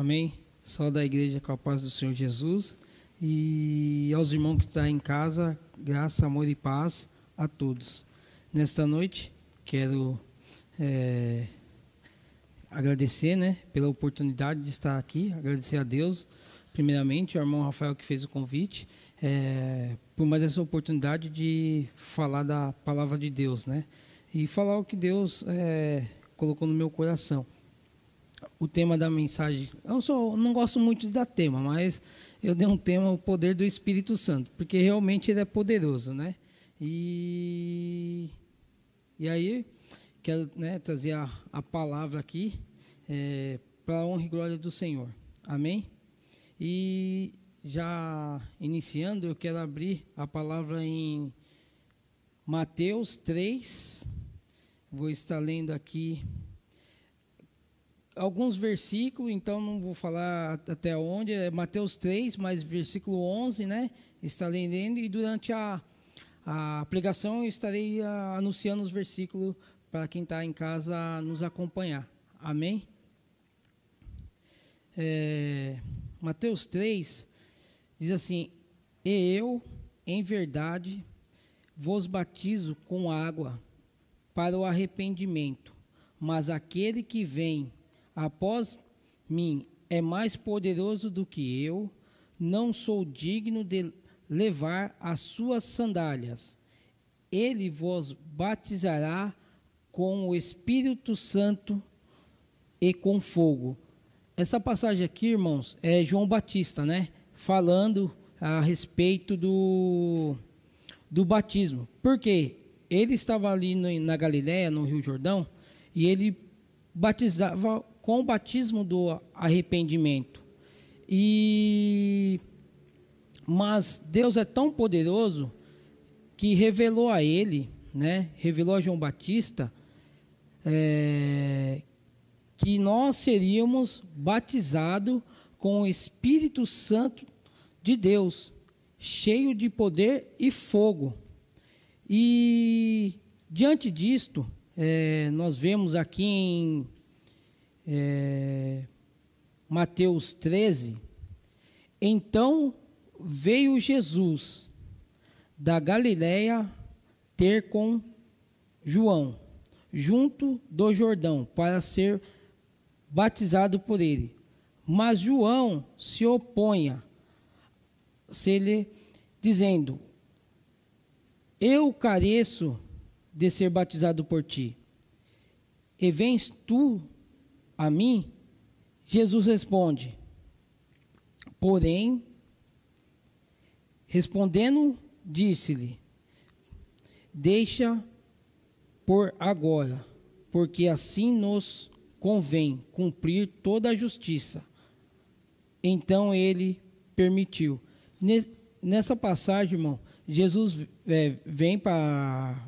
Amém? Só da igreja com a paz do Senhor Jesus. E aos irmãos que estão em casa, graça, amor e paz a todos. Nesta noite, quero é, agradecer né, pela oportunidade de estar aqui, agradecer a Deus, primeiramente, ao irmão Rafael que fez o convite, é, por mais essa oportunidade de falar da palavra de Deus, né? E falar o que Deus é, colocou no meu coração o tema da mensagem. Eu sou, não gosto muito da tema, mas eu dei um tema, o poder do Espírito Santo, porque realmente ele é poderoso, né? E, e aí, quero né, trazer a, a palavra aqui é, para honra e glória do Senhor. Amém? E já iniciando, eu quero abrir a palavra em Mateus 3. Vou estar lendo aqui alguns versículos, então não vou falar até onde, é Mateus 3, mas versículo 11, né? Estarei lendo e durante a, a pregação estarei a, ah, anunciando os versículos para quem está em casa nos acompanhar. Amém? É, Mateus 3 diz assim: E eu, em verdade, vos batizo com água para o arrependimento, mas aquele que vem após mim é mais poderoso do que eu, não sou digno de levar as suas sandálias. Ele vos batizará com o Espírito Santo e com fogo. Essa passagem aqui, irmãos, é João Batista, né? Falando a respeito do, do batismo. Porque ele estava ali no, na Galiléia, no Rio Jordão, e ele batizava com o batismo do arrependimento. E mas Deus é tão poderoso que revelou a ele, né? Revelou a João Batista é, que nós seríamos batizados com o Espírito Santo de Deus, cheio de poder e fogo. E diante disto, é, nós vemos aqui em é, Mateus 13, então veio Jesus da Galiléia ter com João, junto do Jordão, para ser batizado por ele. Mas João se opunha, se ele, dizendo: Eu careço de ser batizado por ti, e vens tu a mim? Jesus responde: Porém, respondendo, disse-lhe: Deixa por agora, porque assim nos convém cumprir toda a justiça. Então ele permitiu. Nessa passagem, irmão, Jesus é, vem para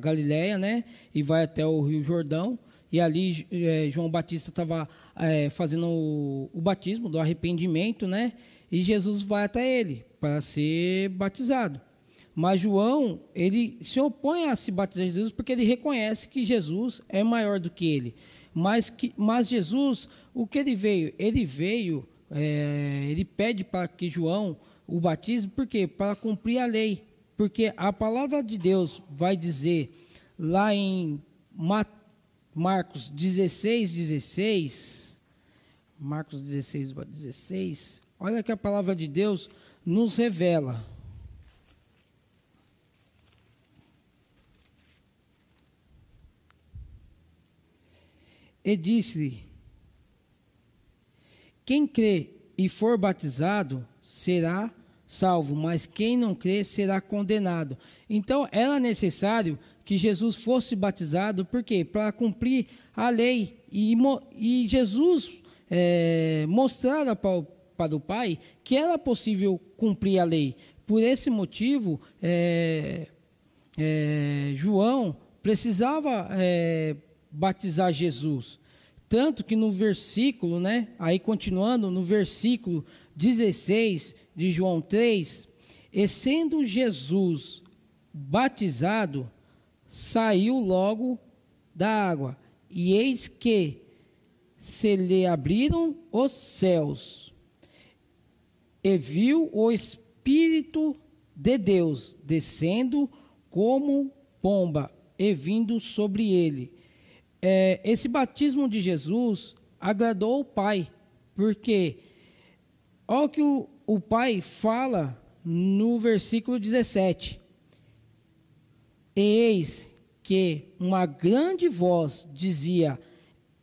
Galiléia, né? E vai até o Rio Jordão e ali é, João Batista estava é, fazendo o, o, batismo do arrependimento, né? E Jesus vai até ele para ser batizado. Mas João, ele se opõe a se batizar Jesus porque ele reconhece que Jesus é maior do que ele. Mas, que, mas Jesus, o que ele veio? Ele veio, é, ele pede para que João o batize, por quê? Para cumprir a lei. Porque a palavra de Deus vai dizer lá em Mateus Marcos 16, 16. Marcos 16, 16. Olha que a palavra de Deus nos revela. E disse-lhe: Quem crê e for batizado será salvo, mas quem não crê será condenado. Então era necessário que Jesus fosse batizado, por quê? Para cumprir a lei. E, e Jesus é, mostrara para, para o Pai que era possível cumprir a lei. Por esse motivo, é, é, João precisava é, batizar Jesus. Tanto que no versículo, né, aí continuando, no versículo 16 de João 3, e sendo Jesus batizado, saiu logo da água, e eis que se lhe abriram os céus e viu o Espírito de Deus descendo como pomba e vindo sobre ele. É, esse batismo de Jesus agradou o Pai, porque olha o que o, o Pai fala no versículo 17: Eis que uma grande voz dizia: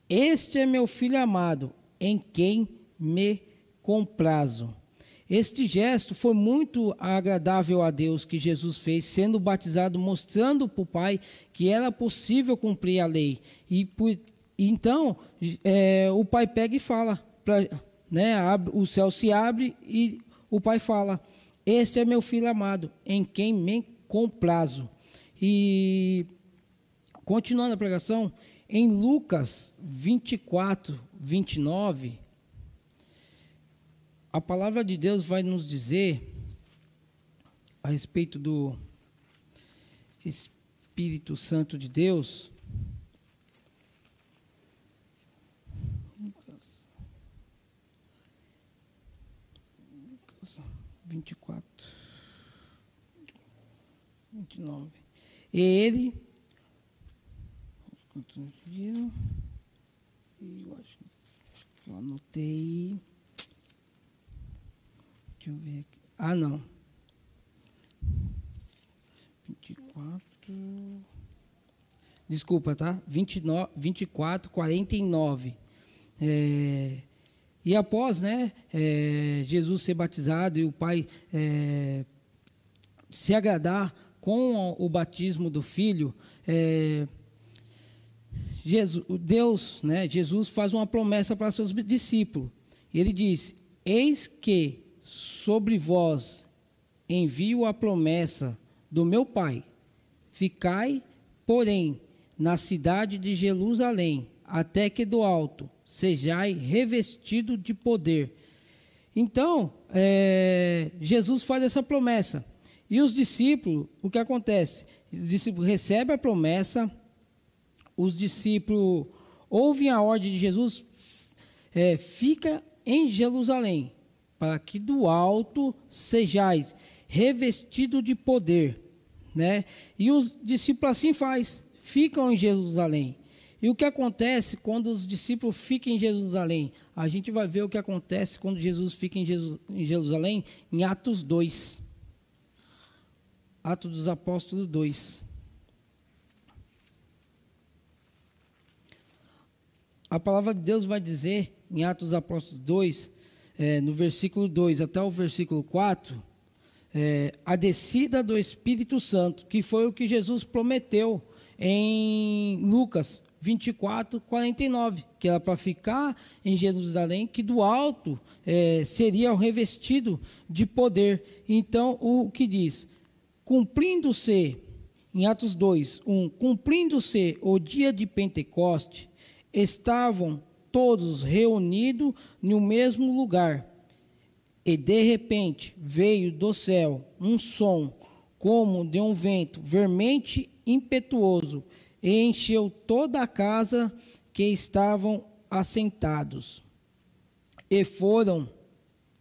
Este é meu filho amado, em quem me comprazo. Este gesto foi muito agradável a Deus que Jesus fez, sendo batizado, mostrando para o Pai que era possível cumprir a lei. E por, então é, o Pai pega e fala, pra, né, o céu se abre e o Pai fala: Este é meu filho amado, em quem me comprazo. E continuando a pregação, em Lucas 24, 29 a palavra de Deus vai nos dizer a respeito do Espírito Santo de Deus. 29. E ele. É eu acho que eu anotei. Deixa eu ver aqui. Ah, não. 24. Desculpa, tá? 29, 24, 49. É, e após né, é, Jesus ser batizado e o Pai é, se agradar com o batismo do Filho, é, Jesus, Deus, né, Jesus faz uma promessa para seus discípulos. E ele diz: Eis que sobre vós envio a promessa do meu Pai. Ficai, porém, na cidade de Jerusalém, até que do alto sejai revestido de poder. Então, é, Jesus faz essa promessa. E os discípulos, o que acontece? Os discípulos recebem a promessa, os discípulos ouvem a ordem de Jesus, é, fica em Jerusalém para que do alto sejais revestido de poder, né? E os discípulos assim faz, ficam em Jerusalém. E o que acontece quando os discípulos ficam em Jerusalém? A gente vai ver o que acontece quando Jesus fica em, Jerusalém em Atos 2. Atos dos Apóstolos 2. A palavra de Deus vai dizer em Atos dos Apóstolos 2 é, no versículo 2 até o versículo 4, é, a descida do Espírito Santo, que foi o que Jesus prometeu em Lucas 24, 49, que era para ficar em Jerusalém, que do alto é, seria revestido de poder. Então, o que diz? Cumprindo-se, em Atos 2, 1, cumprindo-se o dia de Pentecoste, estavam todos reunidos no mesmo lugar. E de repente veio do céu um som como de um vento vermente impetuoso e encheu toda a casa que estavam assentados. E foram,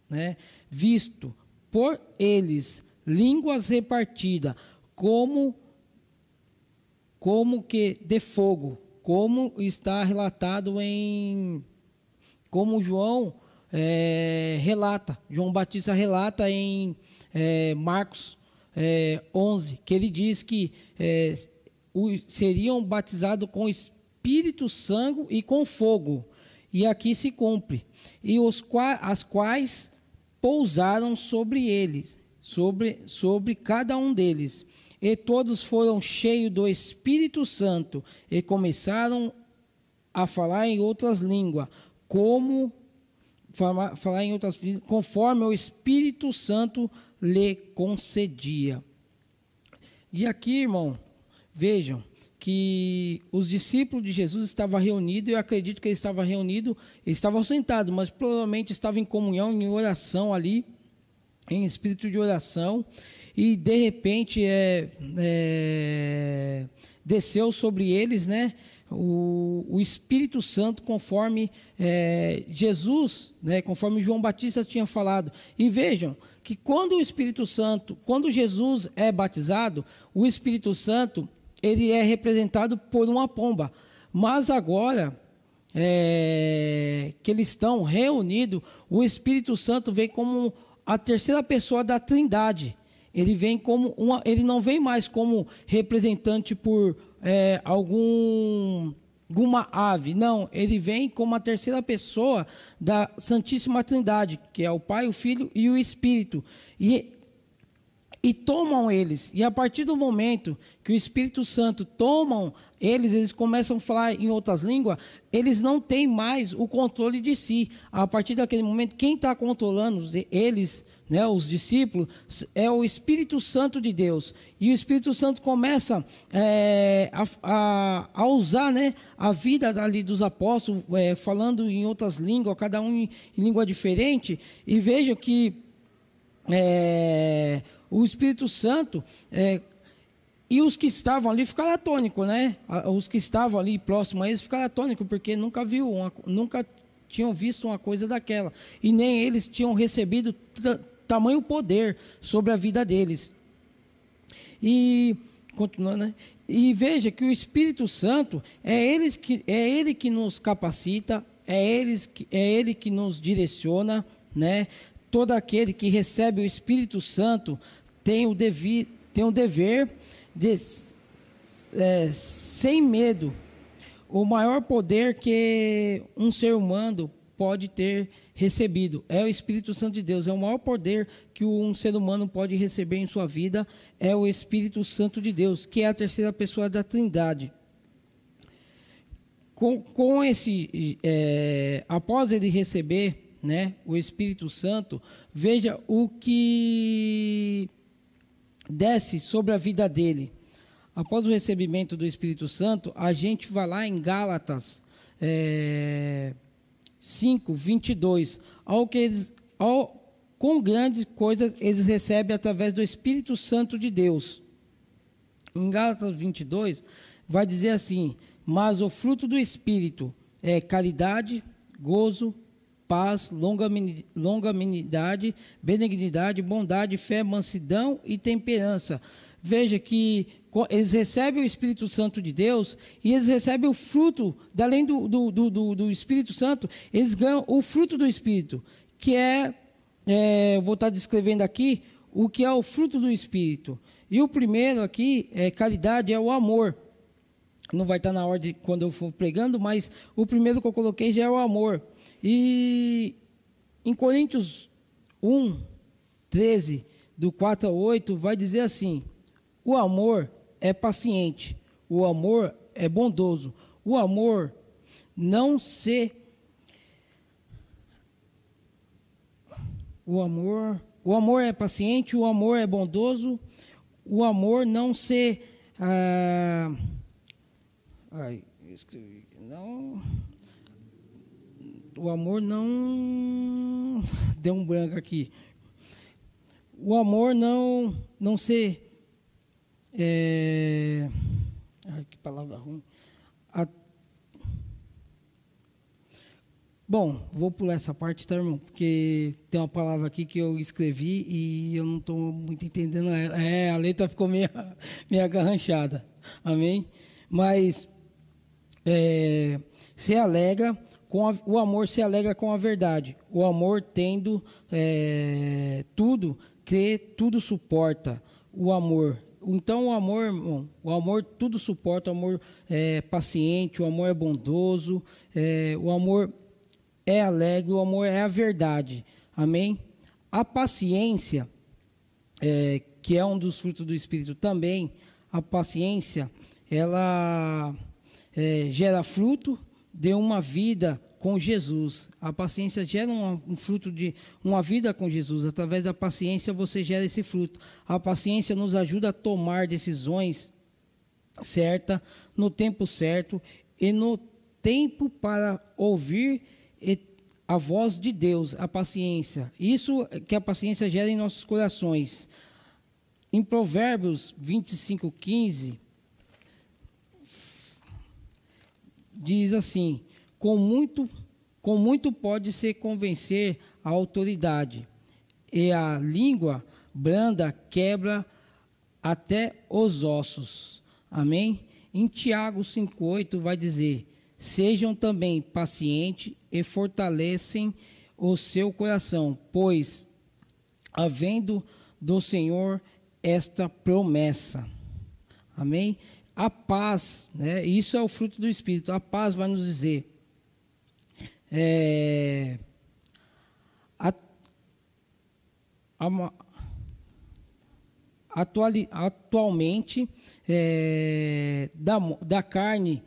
né, visto por eles línguas repartidas como como que de fogo como está relatado em. Como João é, relata, João Batista relata em é, Marcos é, 11, que ele diz que é, o, seriam batizados com Espírito Santo e com fogo. E aqui se cumpre. E os as quais pousaram sobre eles, sobre, sobre cada um deles e todos foram cheios do Espírito Santo e começaram a falar em outras línguas, como falar em outras conforme o Espírito Santo lhe concedia. E aqui, irmão, vejam que os discípulos de Jesus estavam reunidos, eu acredito que eles estavam reunidos, eles estavam sentados, mas provavelmente estavam em comunhão, em oração ali, em espírito de oração, e de repente é, é, desceu sobre eles, né? o, o Espírito Santo, conforme é, Jesus, né, conforme João Batista tinha falado. E vejam que quando o Espírito Santo, quando Jesus é batizado, o Espírito Santo ele é representado por uma pomba. Mas agora é, que eles estão reunidos, o Espírito Santo vem como a terceira pessoa da Trindade. Ele vem como uma, ele não vem mais como representante por é, algum alguma ave. Não, ele vem como a terceira pessoa da Santíssima Trindade, que é o Pai, o Filho e o Espírito. E, e tomam eles. E a partir do momento que o Espírito Santo tomam eles, eles começam a falar em outras línguas, eles não têm mais o controle de si. A partir daquele momento, quem está controlando eles né, os discípulos, é o Espírito Santo de Deus. E o Espírito Santo começa é, a, a, a, usar né, a vida ali dos apóstolos, é, falando em outras línguas, cada um em, em língua diferente. E veja que é, o Espírito Santo é, e os que estavam ali ficaram atônicos, né? Os que estavam ali próximos a eles ficaram atônicos, porque nunca viu, uma, nunca tinham visto uma coisa daquela. E nem eles tinham recebido tamanho poder sobre a vida deles. E continuando, né? E veja que o Espírito Santo é ele que é ele que nos capacita, é ele que é ele que nos direciona, né? Todo aquele que recebe o Espírito Santo tem o dever, tem o dever de é, sem medo. O maior poder que um ser humano pode ter recebido. É o Espírito Santo de Deus. É o maior poder que um ser humano pode receber em sua vida. É o Espírito Santo de Deus, que é a terceira pessoa da Trindade. Com, com esse, é, após ele receber, né, o Espírito Santo, veja o que desce sobre a vida dele. Após o recebimento do Espírito Santo, a gente vai lá em Gálatas. É, 5, 22. Ao que eles, ao, com grandes coisas eles recebem através do Espírito Santo de Deus. Em Gálatas 22, vai dizer assim: Mas o fruto do Espírito é caridade, gozo, paz, longanimidade, benignidade, bondade, fé, mansidão e temperança. Veja que eles recebem o Espírito Santo de Deus e eles recebem o fruto, além do, do, do, do Espírito Santo, eles ganham o fruto do Espírito, que é, é, vou estar descrevendo aqui, o que é o fruto do Espírito. E o primeiro aqui, é caridade, é o amor. Não vai estar na ordem quando eu for pregando, mas o primeiro que eu coloquei já é o amor. E em Coríntios 1, 13, do 4 a 8, vai dizer assim: o amor é paciente, o amor é bondoso, o amor não se o amor, o amor é paciente, o amor é bondoso, o amor não se ah, ai, escrevi, não o amor não deu um branco aqui. O amor não não se é... Ai, que palavra ruim. A... Bom, vou pular essa parte, tá, irmão? Porque tem uma palavra aqui que eu escrevi e eu não estou muito entendendo ela. É, a letra ficou meio, meio agarranchada. Amém? Mas é, se alegra com a, o amor se alegra com a verdade. O amor tendo é, tudo, crê, tudo suporta. O amor então o amor, irmão, o amor tudo suporta, o amor é paciente, o amor é bondoso, é, o amor é alegre, o amor é a verdade. Amém? A paciência, é, que é um dos frutos do Espírito também, a paciência, ela é, gera fruto de uma vida com Jesus. A paciência gera um, um, fruto de uma vida com Jesus. Através da paciência você gera esse fruto. A paciência nos ajuda a tomar decisões certas, no tempo certo e no tempo para ouvir a voz de Deus, a paciência. Isso que a paciência gera em nossos corações. Em Provérbios 25, 15, diz assim: com muito, com muito pode se convencer a autoridade, e a língua branda quebra até os ossos. Amém? Em Tiago 5,8 vai dizer: Sejam também pacientes e fortalecem o seu coração, pois, havendo do Senhor esta promessa. Amém? A paz, né? Isso é o fruto do Espírito. A paz vai nos dizer. É, a, a, atuali, atualmente é, da, da carne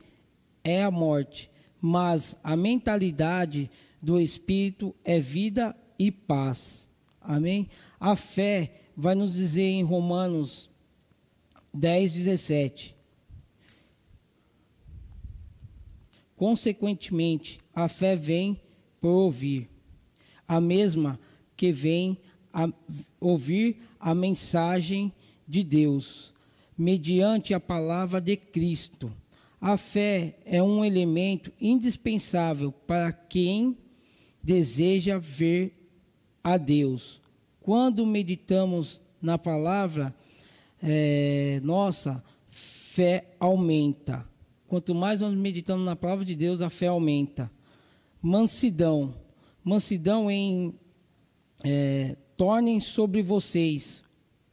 é a morte, mas a mentalidade do espírito é vida e paz. Amém? A fé vai nos dizer em Romanos 10, 17. Consequentemente, a fé vem por ouvir, a mesma que vem a ouvir a mensagem de Deus, mediante a palavra de Cristo. A fé é um elemento indispensável para quem deseja ver a Deus. Quando meditamos na palavra, é, nossa fé aumenta. Quanto mais nós meditamos na palavra de Deus, a fé aumenta. Mansidão. Mansidão em é, tornem sobre vocês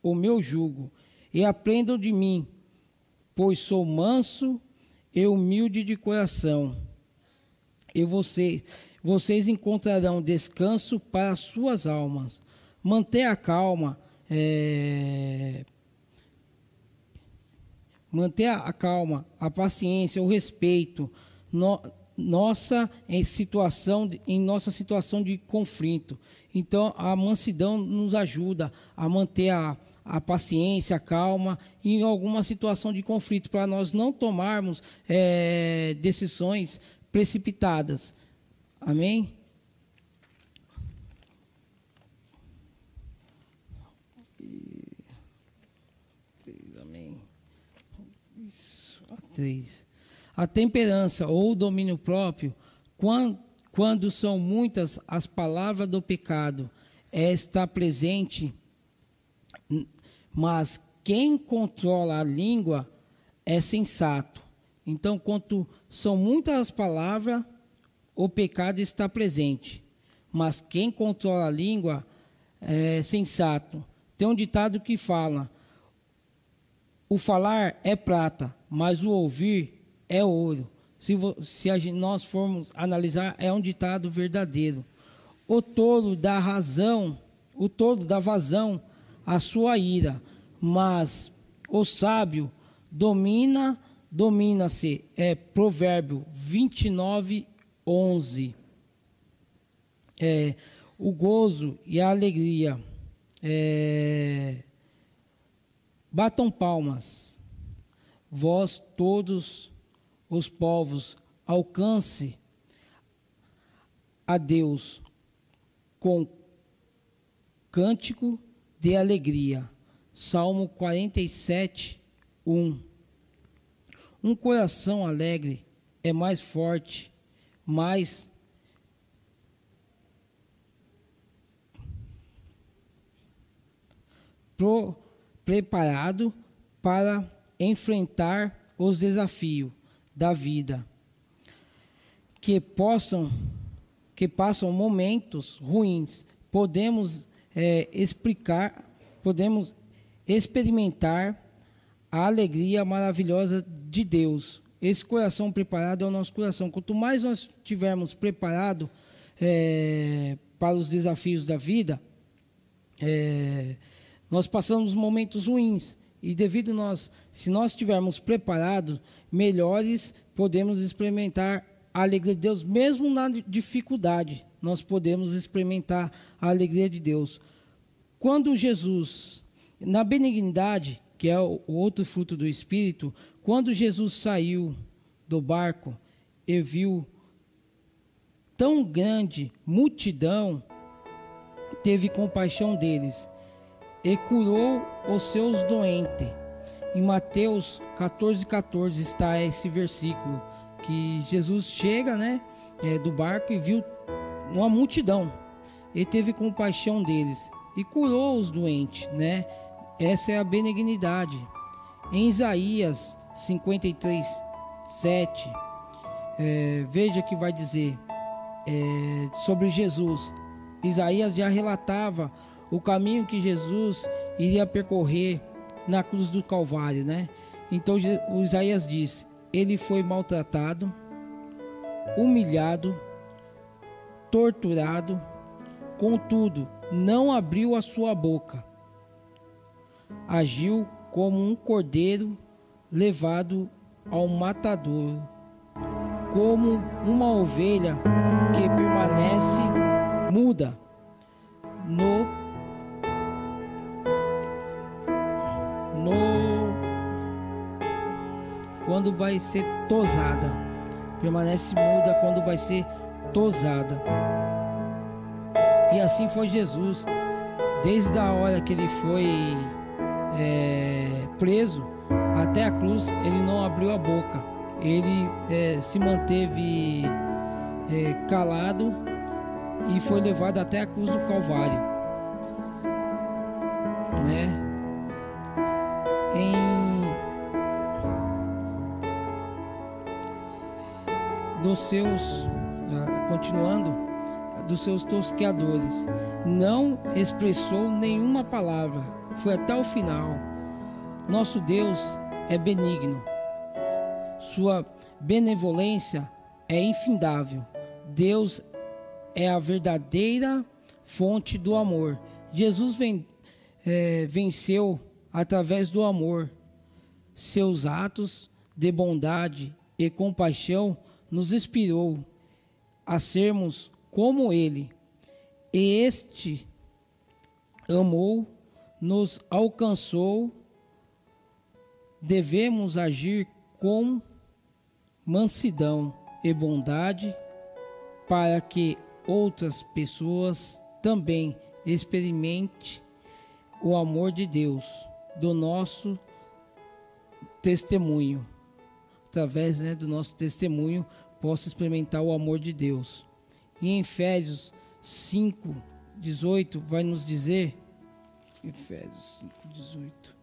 o meu jugo e aprendam de mim, pois sou manso e humilde de coração. E vocês, vocês encontrarão descanso para suas almas. Manter a calma, é, manter a calma, a paciência, o respeito, no, nossa em situação em nossa situação de conflito. Então a mansidão nos ajuda a manter a, a paciência, a calma em alguma situação de conflito para nós não tomarmos é, decisões precipitadas. Amém. Isso, a três. A temperança ou o domínio próprio, quando, quando são muitas as palavras do pecado, é estar presente, mas quem controla a língua é sensato. Então, quando são muitas as palavras, o pecado está presente. Mas quem controla a língua é sensato. Tem um ditado que fala: o falar é prata, mas o ouvir é ouro. Se, se a, nós formos analisar, é um ditado verdadeiro. O tolo dá razão, o tolo dá vazão à sua ira, mas o sábio domina, domina-se. É Provérbio 29, 11. É, o gozo e a alegria. É, batam palmas, vós todos os povos, alcance a Deus com cântico de alegria. Salmo 47, 1. Um coração alegre é mais forte, mais pro, preparado para enfrentar os desafios da vida, que possam, que passam momentos ruins, podemos é, explicar, podemos experimentar a alegria maravilhosa de Deus. Esse coração preparado é o nosso coração. Quanto mais nós tivermos preparado é, para os desafios da vida, é, nós passamos momentos ruins. E devido nós, se nós estivermos preparados, melhores, podemos experimentar a alegria de Deus, mesmo na dificuldade, nós podemos experimentar a alegria de Deus. Quando Jesus, na benignidade, que é o outro fruto do Espírito, quando Jesus saiu do barco e viu tão grande multidão, teve compaixão deles e curou os seus doentes. Em Mateus 14, 14 está esse versículo que Jesus chega, né, é, do barco e viu uma multidão. Ele teve compaixão deles e curou os doentes, né? Essa é a benignidade. Em Isaías 53, 7, é, veja que vai dizer é, sobre Jesus. Isaías já relatava o caminho que Jesus iria percorrer na cruz do Calvário, né? Então o Isaías diz: Ele foi maltratado, humilhado, torturado, contudo, não abriu a sua boca. Agiu como um cordeiro levado ao matador, como uma ovelha que permanece muda no quando vai ser tosada. Permanece muda quando vai ser tosada. E assim foi Jesus. Desde a hora que ele foi é, preso até a cruz, ele não abriu a boca. Ele é, se manteve é, calado e foi levado até a cruz do Calvário. Né? Dos seus ah, continuando dos seus tosqueadores. Não expressou nenhuma palavra. Foi até o final. Nosso Deus é benigno. Sua benevolência é infindável. Deus é a verdadeira fonte do amor. Jesus é, venceu através do amor. Seus atos de bondade e compaixão nos inspirou a sermos como Ele. E este amou, nos alcançou. Devemos agir com mansidão e bondade para que outras pessoas também experimente o amor de Deus do nosso testemunho. Através né, do nosso testemunho, possa experimentar o amor de Deus. E em Efésios 5, 18, vai nos dizer. Efésios 5, 18.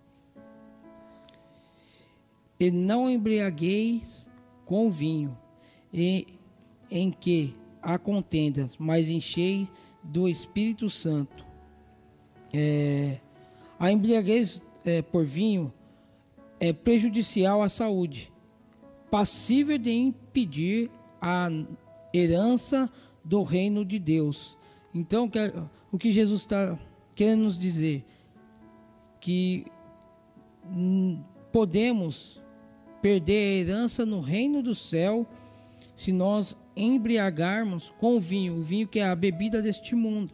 E não embriagueis com vinho, e, em que há contendas, mas enchei do Espírito Santo. É, a embriaguez é, por vinho é prejudicial à saúde, passível de impedir a herança do reino de Deus. Então, o que Jesus está querendo nos dizer? Que podemos perder a herança no reino do céu se nós embriagarmos com o vinho, o vinho que é a bebida deste mundo.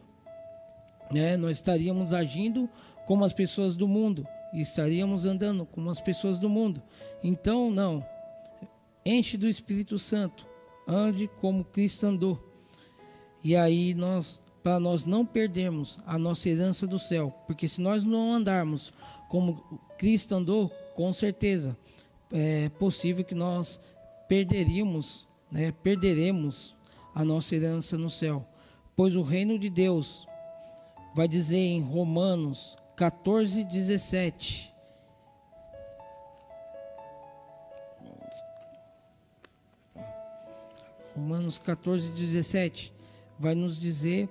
Né? Nós estaríamos agindo como as pessoas do mundo e estaríamos andando como as pessoas do mundo. Então, não. Enche do Espírito Santo. Ande como Cristo andou. E aí nós para nós não perdermos a nossa herança do céu, porque se nós não andarmos como Cristo andou, com certeza é possível que nós perderíamos né, perderemos a nossa herança no céu. Pois o reino de Deus, vai dizer em Romanos 14, Romanos 14, 17 vai nos dizer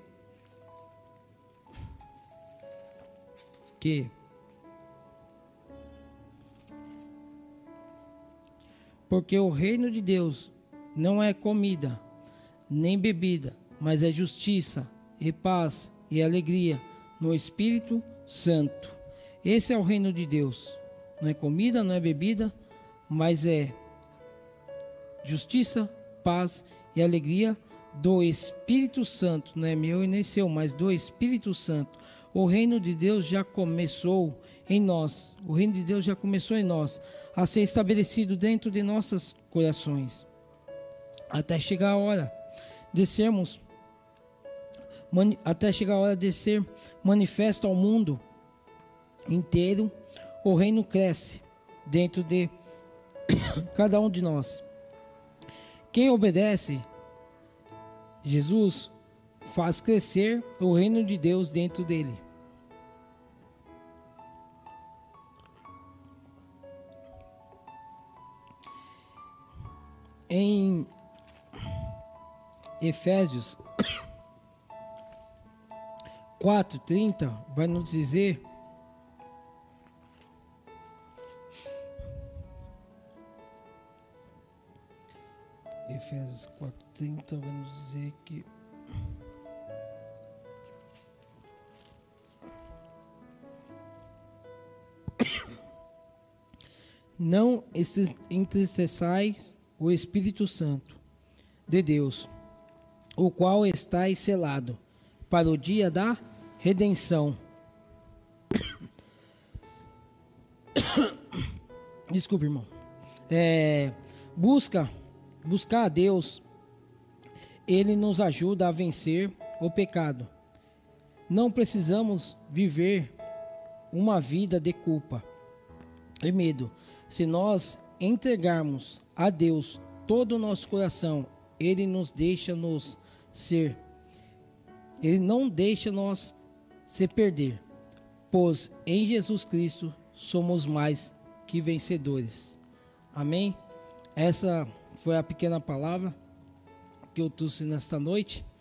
que porque o reino de Deus não é comida, nem bebida, mas é justiça e paz e alegria no Espírito Santo. Esse é o reino de Deus. Não é comida, não é bebida, mas é justiça, paz e alegria do Espírito Santo. Não é meu e nem seu, mas do Espírito Santo. O reino de Deus já começou em nós. O reino de Deus já começou em nós a ser estabelecido dentro de nossos corações até chegar a hora de sermos até chegar a hora de ser manifesto ao mundo inteiro, o reino cresce dentro de cada um de nós. Quem obedece Jesus faz crescer o reino de Deus dentro dele. Em Efésios 4:30 vai nos dizer Efésios 4:30 vai nos dizer que Não entristeçais o Espírito Santo de Deus, o qual está selado para o dia da redenção. Desculpe, irmão. É, busca, buscar a Deus, Ele nos ajuda a vencer o pecado. Não precisamos viver uma vida de culpa e medo. Se nós entregarmos a Deus todo o nosso coração, Ele nos deixa nos ser. Ele não deixa nós se perder, pois em Jesus Cristo somos mais que vencedores. Amém? Essa foi a pequena palavra que eu trouxe nesta noite.